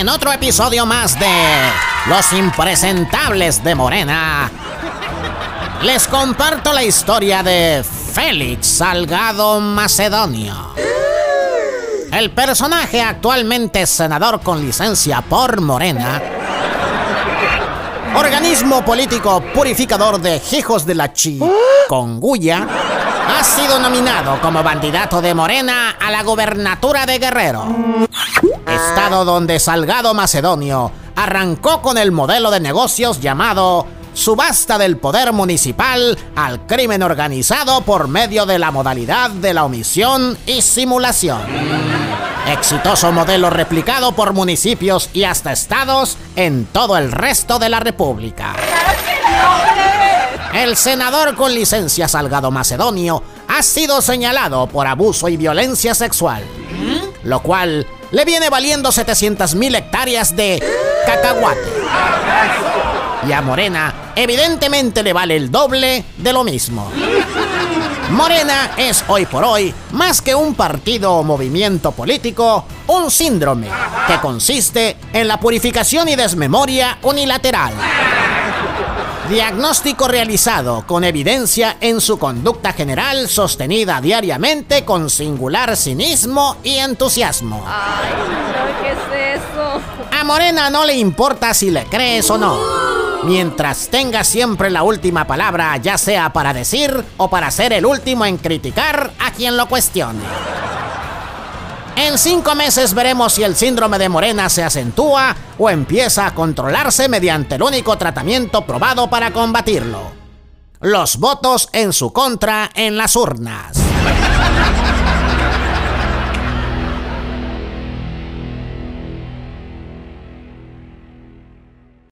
en otro episodio más de Los impresentables de Morena. Les comparto la historia de Félix Salgado Macedonio. El personaje actualmente senador con licencia por Morena. Organismo político purificador de hijos de la chi Conguya ha sido nominado como candidato de Morena a la gobernatura de Guerrero. Estado donde Salgado Macedonio arrancó con el modelo de negocios llamado subasta del poder municipal al crimen organizado por medio de la modalidad de la omisión y simulación. Exitoso modelo replicado por municipios y hasta estados en todo el resto de la República. El senador con licencia Salgado Macedonio ha sido señalado por abuso y violencia sexual, lo cual le viene valiendo 700.000 hectáreas de cacahuate. Y a Morena, evidentemente le vale el doble de lo mismo. Morena es hoy por hoy, más que un partido o movimiento político, un síndrome que consiste en la purificación y desmemoria unilateral. Diagnóstico realizado con evidencia en su conducta general sostenida diariamente con singular cinismo y entusiasmo. Ay, no, ¿qué es eso? A Morena no le importa si le crees o no. Mientras tenga siempre la última palabra, ya sea para decir o para ser el último en criticar a quien lo cuestione. En cinco meses veremos si el síndrome de Morena se acentúa o empieza a controlarse mediante el único tratamiento probado para combatirlo. Los votos en su contra en las urnas.